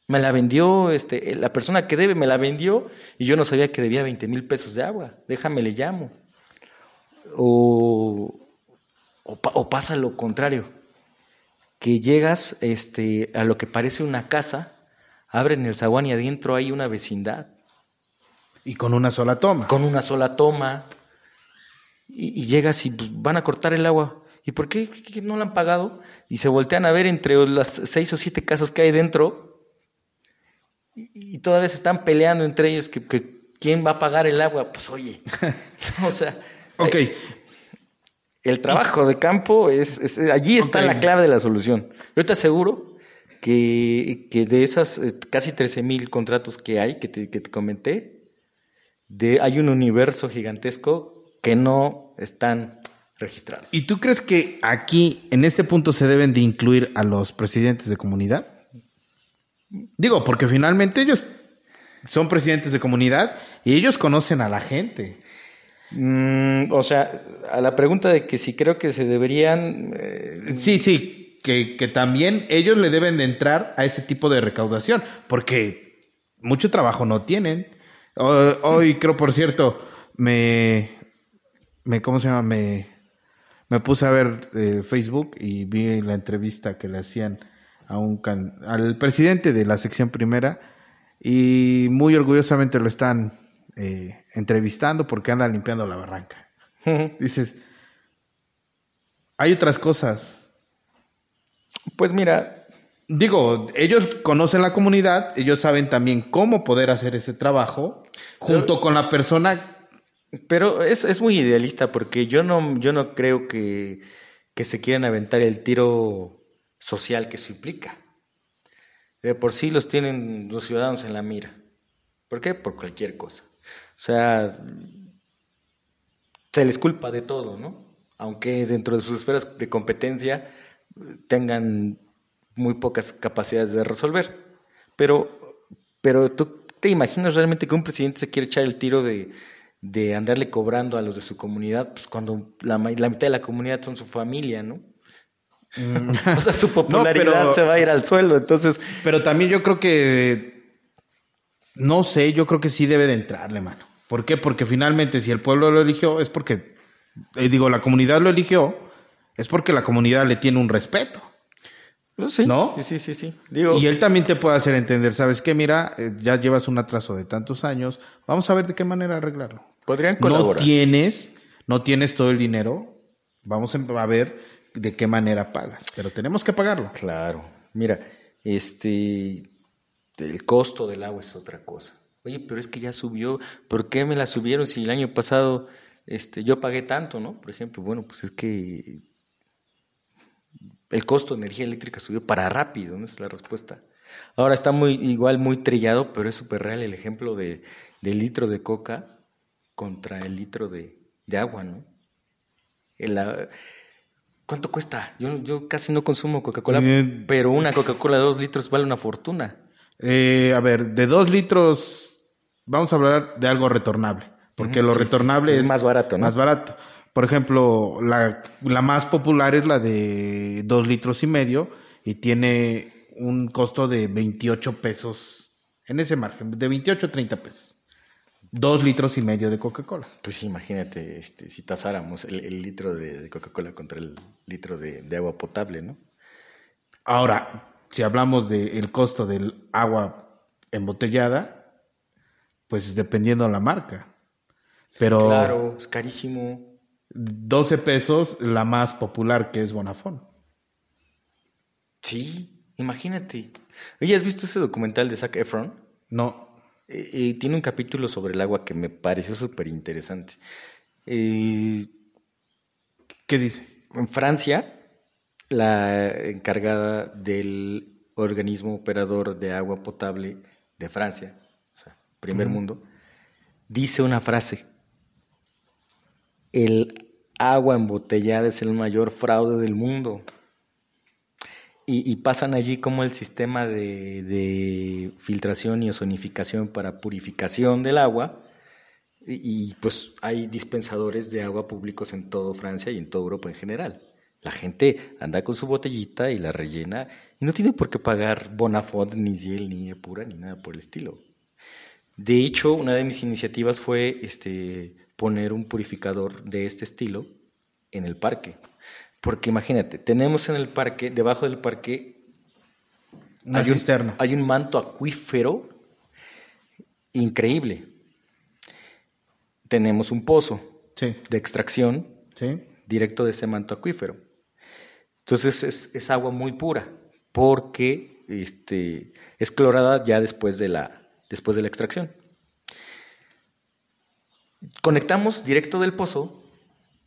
Me la vendió, este, la persona que debe me la vendió y yo no sabía que debía 20 mil pesos de agua. Déjame, le llamo. O, o pasa lo contrario, que llegas este, a lo que parece una casa, abren el zaguán y adentro hay una vecindad Y con una sola toma. con una sola toma y, y llegas y pues, van a cortar el agua. ¿Y por qué, ¿Qué- qué no la han pagado? Y se voltean a ver entre las seis o siete casas que hay dentro y, y todavía se están peleando entre ellos que, que quién va a pagar el agua. Pues oye, o sea, Ok, eh, el trabajo de campo es, es- allí está la clave de la solución. Yo te aseguro que, que de esas eh, casi 13 mil contratos que hay, que te, que te comenté, de, hay un universo gigantesco que no están registrados. ¿y tú crees que aquí, en este punto, se deben de incluir a los presidentes de comunidad? Digo, porque finalmente ellos son presidentes de comunidad y ellos conocen a la gente. Mm, o sea, a la pregunta de que si creo que se deberían... eh, Sí, sí, que, que también ellos le deben de entrar a ese tipo de recaudación, porque mucho trabajo no tienen. Hoy, creo, por cierto, me, me ¿cómo se llama? Me, me puse a ver eh, Facebook y vi la entrevista que le hacían a un al presidente de la sección primera y muy orgullosamente lo están eh, entrevistando porque anda limpiando la barranca. Dices, hay otras cosas Pues mira, Digo, ellos conocen la comunidad, ellos saben también cómo poder hacer ese trabajo junto con la persona. Pero es, es muy idealista porque yo no, yo no creo que, que se quieran aventar el tiro social que eso implica. De por sí los tienen los ciudadanos en la mira. ¿Por qué? Por cualquier cosa. O sea, se les culpa de todo, ¿no? Aunque dentro de sus esferas de competencia tengan muy pocas capacidades de resolver. Pero, pero tú te imaginas realmente que un presidente se quiere echar el tiro de, de andarle cobrando a los de su comunidad, pues cuando la, mitad de la comunidad son su familia, ¿no? O sea, su popularidad pero- se va a ir al suelo. Entonces, Pero también yo creo que, no sé, yo creo que sí debe de entrarle, mano. ¿Por qué? Porque finalmente si el pueblo lo eligió es porque, eh, digo, la comunidad lo eligió, es porque la comunidad le tiene un respeto. pues sí, ¿No? Sí, sí, sí, sí. Digo, Y él también te puede hacer entender, ¿sabes qué? Mira, eh, ya llevas un atraso de tantos años, vamos a ver de qué manera arreglarlo. podrían no colaborar. tienes, no tienes todo el dinero, vamos a ver de qué manera pagas, pero tenemos que pagarlo. Claro. Mira, este, el costo del agua es otra cosa. Oye, pero es que ya subió. ¿Por qué me la subieron si el año pasado este, yo pagué tanto, no? Por ejemplo, bueno, pues es que el costo de energía eléctrica subió para rápido, ¿no? Esa es la respuesta. Ahora está muy, igual muy trillado, pero es súper real el ejemplo de, del litro de coca contra el litro de, de agua, ¿no? El, ¿Cuánto cuesta? Yo, yo casi no consumo Coca-Cola, Eh, pero una Coca-Cola de dos litros vale una fortuna. Eh, a ver, de dos litros, vamos a hablar de algo retornable, porque lo sí, retornable sí. es, Es más barato, ¿no? Más barato. Por ejemplo, la, la más popular es la de dos litros y medio y tiene un costo de 28 pesos en ese margen, de 28 a 30 pesos. Dos litros y medio de Coca-Cola. Pues imagínate este, si tasáramos el, el litro de, de Coca-Cola contra el litro de, de agua potable, ¿no? Ahora, si hablamos del costo del agua embotellada, pues dependiendo de la marca. Pero Claro, es carísimo. 12 pesos la más popular que es Bonafón. Sí, imagínate. Oye, ¿has visto ese documental de Zac Efron? No, Eh, eh, tiene un capítulo sobre el agua que me pareció súper interesante. Eh, ¿qué dice? En Francia, la encargada del organismo operador de agua potable de Francia, primer mundo, dice una frase. El agua embotellada es el mayor fraude del mundo. y, y pasan allí como el sistema de, de filtración y ozonificación para purificación del agua. Y, y, pues hay dispensadores de agua públicos en toda Francia y en toda Europa en general. La gente anda con su botellita y la rellena y no tiene por qué pagar Bonafont, ni Ciel, ni Epura, ni nada por el estilo. De hecho, una de mis iniciativas fue este, poner un purificador de este estilo en el parque. Porque imagínate, tenemos en el parque, debajo del parque, Una hay, cisterna. Un, hay un manto acuífero increíble. Tenemos un pozo Sí, de extracción sí. directo de ese manto acuífero. Entonces es, es agua muy pura, porque este, es clorada ya después de, la, después de la extracción. Conectamos directo del pozo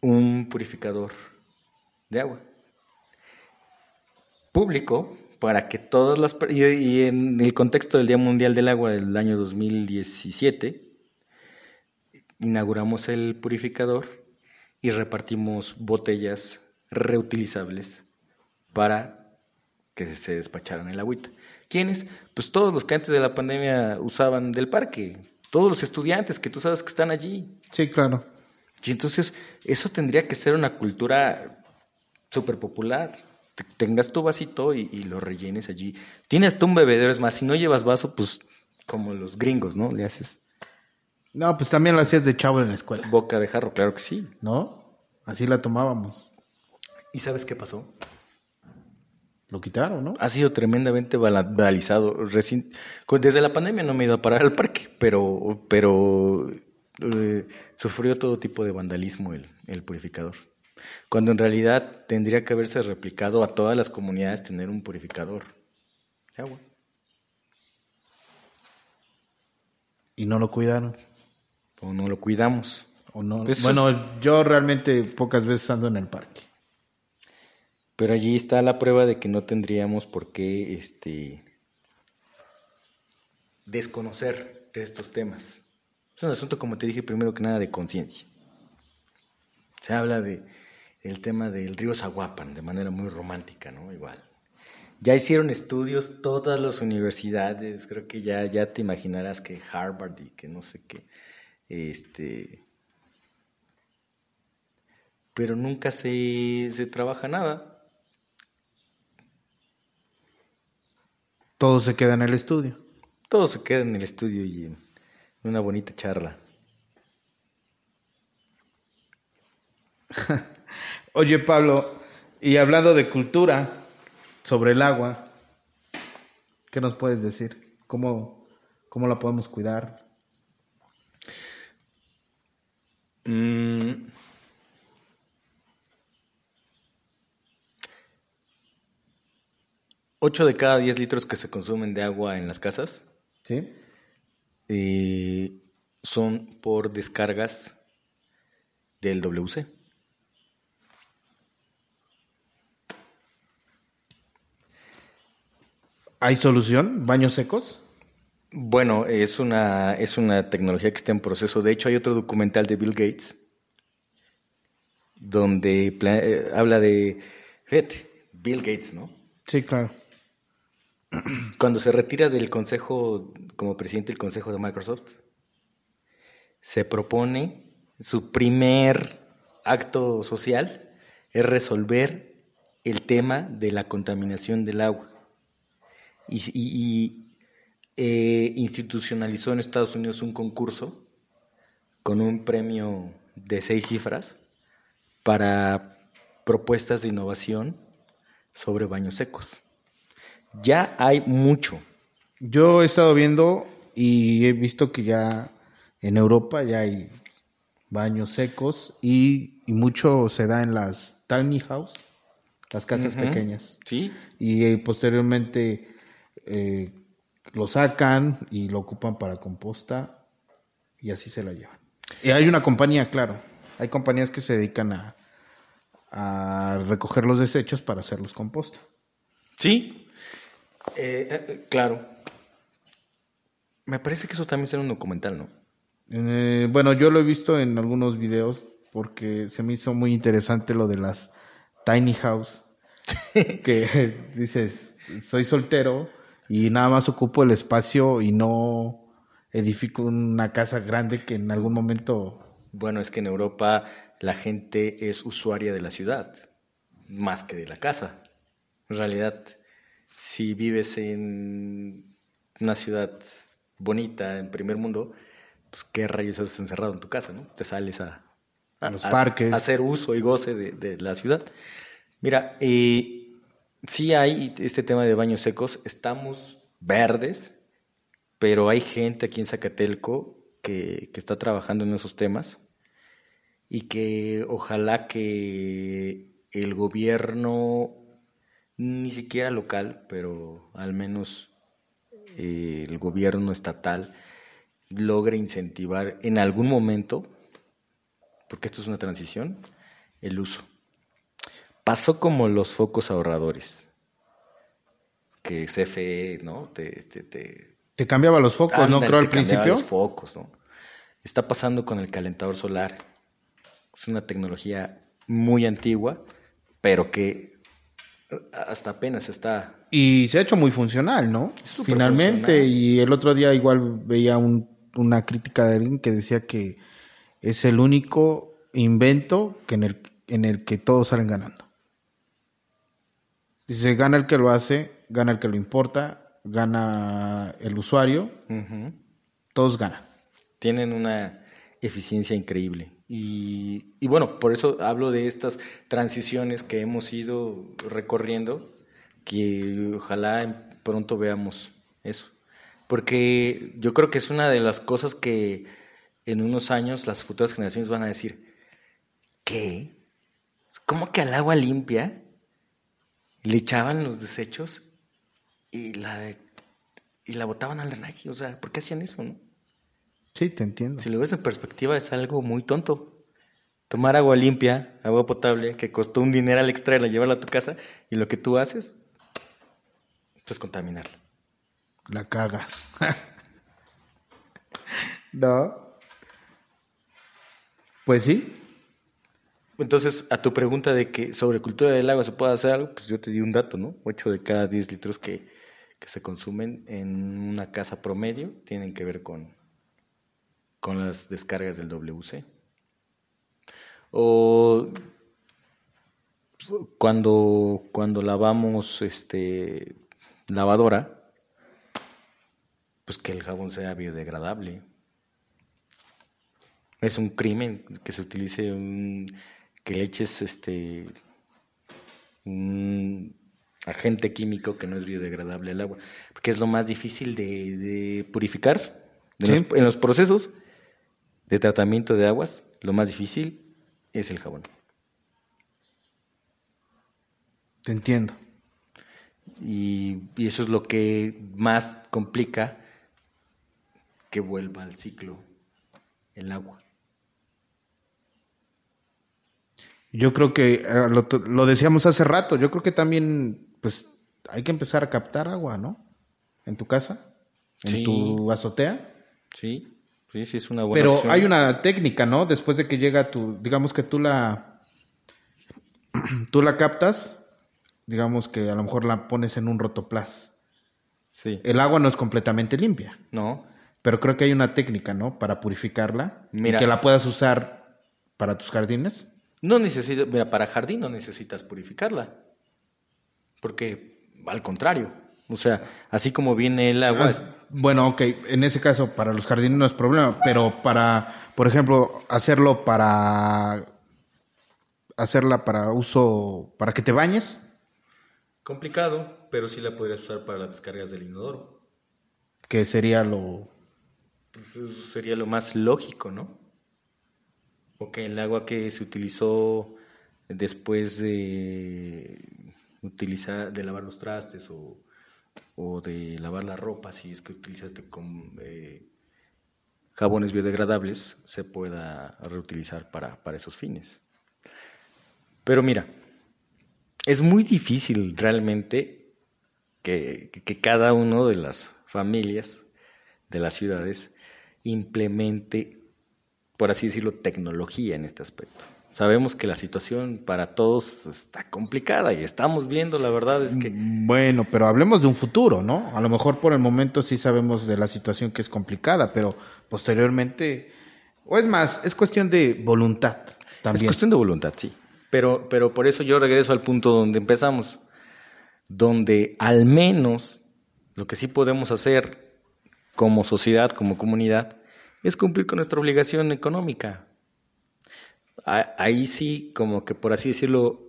un purificador de agua público para que todas las... y en el contexto del Día Mundial del Agua del año 2017, inauguramos el purificador y repartimos botellas reutilizables para que se despacharan el agüita. ¿Quiénes? Pues todos los que antes de la pandemia usaban del parque, todos los estudiantes que tú sabes que están allí. Sí, claro. Y entonces eso tendría que ser una cultura súper popular. Te- Tengas tu vasito y, y lo rellenes allí. Tienes tú un bebedero, es más, si no llevas vaso, pues como los gringos, ¿no? Le haces No, pues también lo hacías de chavo en la escuela, boca de jarro, claro que sí. ¿no? Así la tomábamos. ¿Y sabes qué pasó? Lo quitaron, ¿no? Ha sido tremendamente vandalizado. Desde la pandemia no me he ido a parar al parque, pero, pero eh, sufrió todo tipo de vandalismo el, el purificador. Cuando en realidad tendría que haberse replicado a todas las comunidades tener un purificador de agua. Y no lo cuidaron. O no lo cuidamos. O no. Pues bueno, es- yo realmente pocas veces ando en el parque. Pero allí está la prueba de que no tendríamos por qué este, desconocer de estos temas. Es un asunto, como te dije, primero que nada de conciencia. Se habla de el tema del río Zaguapan de manera muy romántica, ¿no? Igual. Ya hicieron estudios todas las universidades, creo que ya, ya te imaginarás que Harvard y que no sé qué. Este, pero nunca se, se trabaja nada. Todo se queda en el estudio. Todo se queda en el estudio y en una bonita charla. Oye, Pablo, y hablando de cultura sobre el agua, ¿qué nos puedes decir? ¿Cómo, cómo la podemos cuidar? Mm. Ocho de cada diez litros que se consumen de agua en las casas ¿Sí? eh, son por descargas del WC. ¿Hay solución? ¿Baños secos? Bueno, es una, es una tecnología que está en proceso. De hecho, hay otro documental de Bill Gates donde eh, habla de, fíjate, Bill Gates, ¿no? Sí, claro. Cuando se retira del consejo, como presidente del consejo de Microsoft, se propone su primer acto social es resolver el tema de la contaminación del agua. Y, eh, institucionalizó en Estados Unidos un concurso con un premio de seis cifras para propuestas de innovación sobre baños secos. Ya hay mucho. Yo he estado viendo y he visto que ya en Europa ya hay baños secos y, y mucho se da en las tiny house, las casas pequeñas. ¿Sí? Y eh, posteriormente eh, lo sacan y lo ocupan para composta y así se la llevan. Y hay una compañía, claro, hay compañías que se dedican a, a recoger los desechos para hacerlos composta. Sí. Eh, eh, eh, claro. Me parece que eso también será un documental, ¿no? Eh, bueno, yo lo he visto en algunos videos porque se me hizo muy interesante lo de las tiny house. que dices, soy soltero y nada más ocupo el espacio y no edifico una casa grande que en algún momento... Bueno, es que en Europa la gente es usuaria de la ciudad, más que de la casa. En realidad, si vives en una ciudad bonita, en primer mundo, pues qué rayos haces encerrado en tu casa, ¿no? Te sales a, los parques. A hacer uso y goce de, la ciudad. Mira, eh, sí hay este tema de baños secos, estamos verdes, pero hay gente aquí en Zacatelco que, que está trabajando en esos temas y que ojalá que el gobierno, ni siquiera local, pero al menos eh, el gobierno estatal, logre incentivar en algún momento, porque esto es una transición, el uso. Pasó como los focos ahorradores, que CFE, ¿no? Te, te, cambiaba los focos, ¿no? Creo al principio. los focos, ¿no? Está pasando con el calentador solar. Es una tecnología muy antigua, pero que hasta apenas está. Y se ha hecho muy funcional, ¿no? Finalmente, y el otro día igual veía una crítica de alguien que decía que es el único invento que en, el, en el que todos salen ganando. Dice, gana el que lo hace, gana el que lo importa, gana el usuario, todos ganan. Tienen una eficiencia increíble. Y, bueno, por eso hablo de estas transiciones que hemos ido recorriendo, que ojalá pronto veamos eso. Porque yo creo que es una de las cosas que en unos años las futuras generaciones van a decir, ¿qué? ¿Cómo que al agua limpia le echaban los desechos y la, y la botaban al drenaje? O sea, ¿por qué hacían eso, no? Sí, te entiendo. Si lo ves en perspectiva, es algo muy tonto. Tomar agua limpia, agua potable, que costó un dinero al extraerla, llevarla a tu casa, y lo que tú haces es contaminarla. La cagas. no. Pues sí. Entonces, a tu pregunta de que sobre cultura del agua se puede hacer algo, pues yo te di un dato, ¿no? 8 de cada 10 litros que, que se consumen en una casa promedio tienen que ver con, con las descargas del WC. O cuando, cuando lavamos este lavadora, pues que el jabón sea biodegradable. Es un crimen que se utilice un, que le eches este un agente químico que no es biodegradable al agua, porque es lo más difícil de, purificar en los procesos de tratamiento de aguas, lo más difícil es el jabón. Te entiendo. Y, eso es lo que más complica que vuelva al ciclo el agua. Yo creo que eh, lo, decíamos hace rato, yo creo que también pues hay que empezar a captar agua, ¿no? En tu casa, en tu azotea. Sí. Sí, sí, es una buena Pero hay una técnica, ¿no? Después de que llega tu, digamos que tú la, tú la captas, digamos que a lo mejor la pones en un rotoplas. Sí. El agua no es completamente limpia. No. Pero creo que hay una técnica, ¿no? Para purificarla. Mira, y que la puedas usar para tus jardines. No necesitas, mira, para jardín no necesitas purificarla. Porque, al contrario, o sea, así como viene el agua. Ah, bueno, ok, en ese caso para los jardines no es problema, pero para, por ejemplo, hacerlo para hacerla para uso, para que te bañes. Complicado, pero sí la podrías usar para las descargas del inodoro. Que sería lo... Pues sería lo más lógico, ¿no? O que el agua que se utilizó después de utilizar, de lavar los trastes o o de lavar la ropa, si es que utilizaste eh, jabones biodegradables, se pueda reutilizar para, esos fines. Pero mira, es muy difícil realmente que, que, cada uno de las familias de las ciudades implemente, por así decirlo, tecnología en este aspecto. Sabemos que la situación para todos está complicada y estamos viendo, la verdad es que... Bueno, pero hablemos de un futuro, ¿no? A lo mejor por el momento sí sabemos de la situación que es complicada, pero posteriormente, o es más, es cuestión de voluntad también. Es cuestión de voluntad, sí. Pero, pero por eso yo regreso al punto donde empezamos, donde al menos lo que sí podemos hacer como sociedad, como comunidad, es cumplir con nuestra obligación económica. Ahí sí, como que por así decirlo,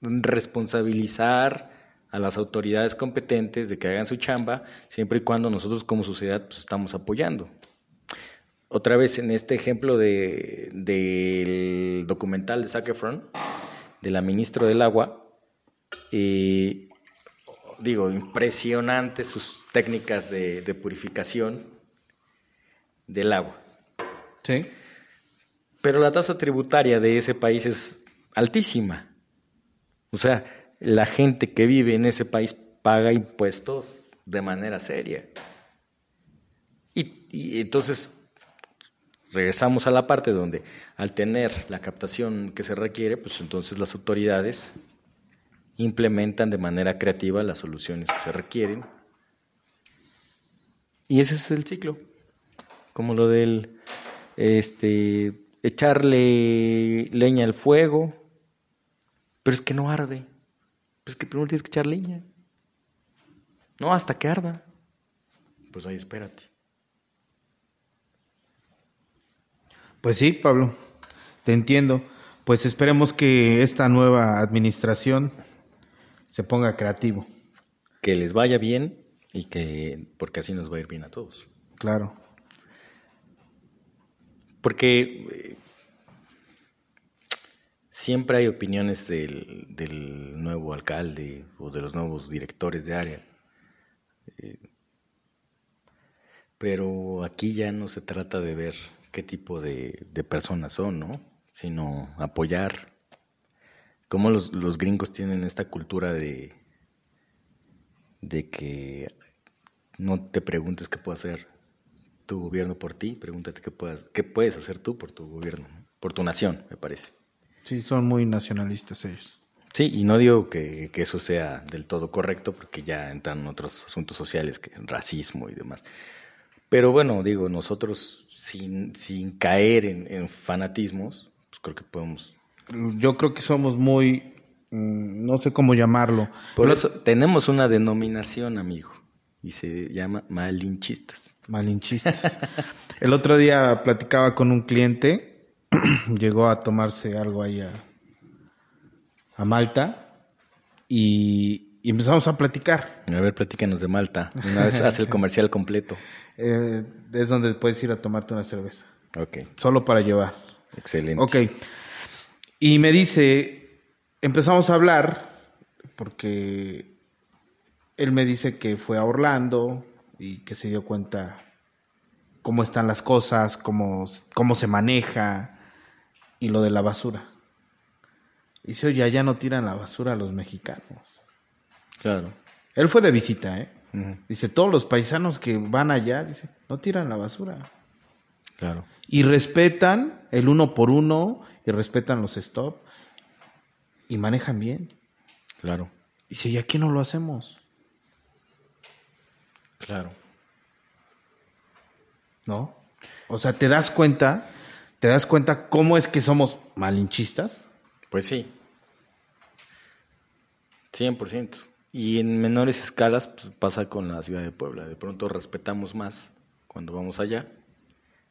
responsabilizar a las autoridades competentes de que hagan su chamba, siempre y cuando nosotros como sociedad pues, estamos apoyando. Otra vez en este ejemplo de, del documental de Zac de la ministra del Agua, eh, digo, impresionante sus técnicas de, de purificación del agua. Sí. Pero la tasa tributaria de ese país es altísima. O sea, la gente que vive en ese país paga impuestos de manera seria. Y, entonces regresamos a la parte donde al tener la captación que se requiere, pues entonces las autoridades implementan de manera creativa las soluciones que se requieren. Y ese es el ciclo. Como lo del este echarle leña al fuego, pero es que no arde. Pues que primero tienes que echar leña. No, hasta que arda. Pues ahí espérate. Pues sí, Pablo, te entiendo. Pues esperemos que esta nueva administración se ponga creativo. Que les vaya bien y que, porque así nos va a ir bien a todos. Claro. Porque eh, siempre hay opiniones del, del, nuevo alcalde o de los nuevos directores de área. Eh, pero aquí ya no se trata de ver qué tipo de, de personas son, ¿no? Sino apoyar. Cómo los, los gringos tienen esta cultura de, de que no te preguntes qué puede hacer tu gobierno por ti, pregúntate qué, puedas, qué puedes hacer tú por tu gobierno, por tu nación, me parece. Sí, son muy nacionalistas ellos. Sí, y no digo que, que eso sea del todo correcto, porque ya entran otros asuntos sociales, que racismo y demás. Pero bueno, digo, nosotros sin, sin caer en, en fanatismos, pues creo que podemos... Yo creo que somos muy, mm, no sé cómo llamarlo. Por eso tenemos una denominación, amigo, y se llama malinchistas. Malinchistas. El otro día platicaba con un cliente, llegó a tomarse algo ahí a, a Malta y, y, empezamos a platicar. A ver, platícanos de Malta. Una vez hace el comercial completo. Eh, es donde puedes ir a tomarte una cerveza. Ok. Solo para llevar. Excelente. Ok. Y me dice, empezamos a hablar, porque él me dice que fue a Orlando, y que se dio cuenta cómo están las cosas, cómo, cómo se maneja y lo de la basura. Y dice, oye, ya no tiran la basura a los mexicanos. Claro. Él fue de visita, ¿eh? Dice, todos los paisanos que van allá, dice, no tiran la basura. Claro. Y respetan el uno por uno y respetan los stop y manejan bien. Claro. Dice, ¿y aquí no lo hacemos? Claro. ¿No? O sea, ¿te das cuenta? ¿Te das cuenta cómo es que somos malinchistas? Pues sí. 100%. Y en menores escalas pues, pasa con la ciudad de Puebla. De pronto respetamos más cuando vamos allá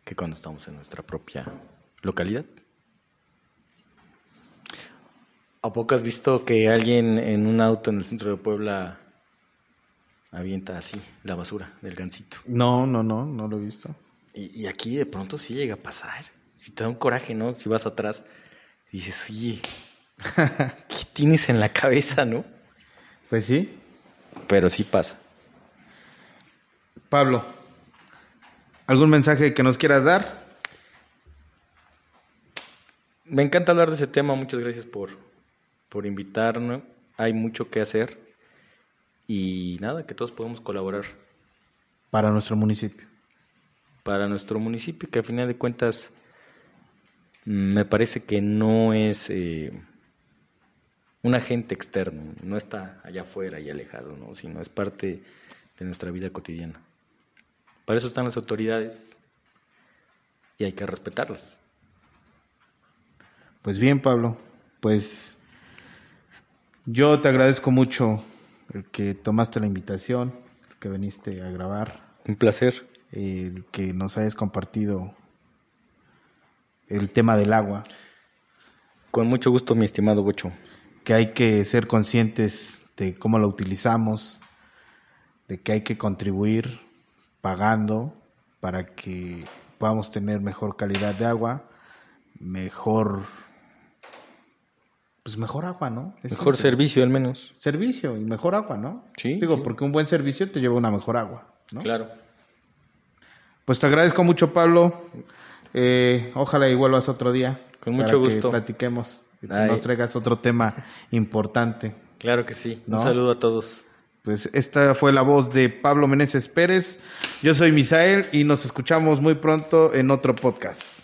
que cuando estamos en nuestra propia localidad. ¿A poco has visto que alguien en un auto en el centro de Puebla avienta así la basura del gancito. No, no, no, no lo he visto. Y, y, aquí de pronto sí llega a pasar. Y te da un coraje, ¿no? Si vas atrás, dices, sí, ¿qué tienes en la cabeza, no? Pues sí. Pero sí pasa. Pablo, ¿algún mensaje que nos quieras dar? Me encanta hablar de ese tema, muchas gracias por, por invitarnos. Hay mucho que hacer y nada, que todos podemos colaborar. Para nuestro municipio. Para nuestro municipio, que a final de cuentas me parece que no es eh, un agente externo, no está allá afuera y alejado, ¿no? sino es parte de nuestra vida cotidiana. Para eso están las autoridades y hay que respetarlas. Pues bien, Pablo, pues yo te agradezco mucho el que tomaste la invitación, el que viniste a grabar. Un placer. El que nos hayas compartido el tema del agua. Con mucho gusto, mi estimado Bocho. Que hay que ser conscientes de cómo lo utilizamos, de que hay que contribuir pagando para que podamos tener mejor calidad de agua, mejor pues mejor agua, ¿no? mejor servicio al menos. Servicio y mejor agua, ¿no? Sí. Digo, porque un buen servicio te lleva una mejor agua, ¿no? Claro. Pues te agradezco mucho, Pablo. Eh, ojalá y vuelvas otro día. Con mucho para gusto. Que platiquemos y que nos traigas otro tema importante. Claro que sí. Un saludo a todos. Pues esta fue la voz de Pablo Meneses Pérez. Yo soy Misael y nos escuchamos muy pronto en otro podcast.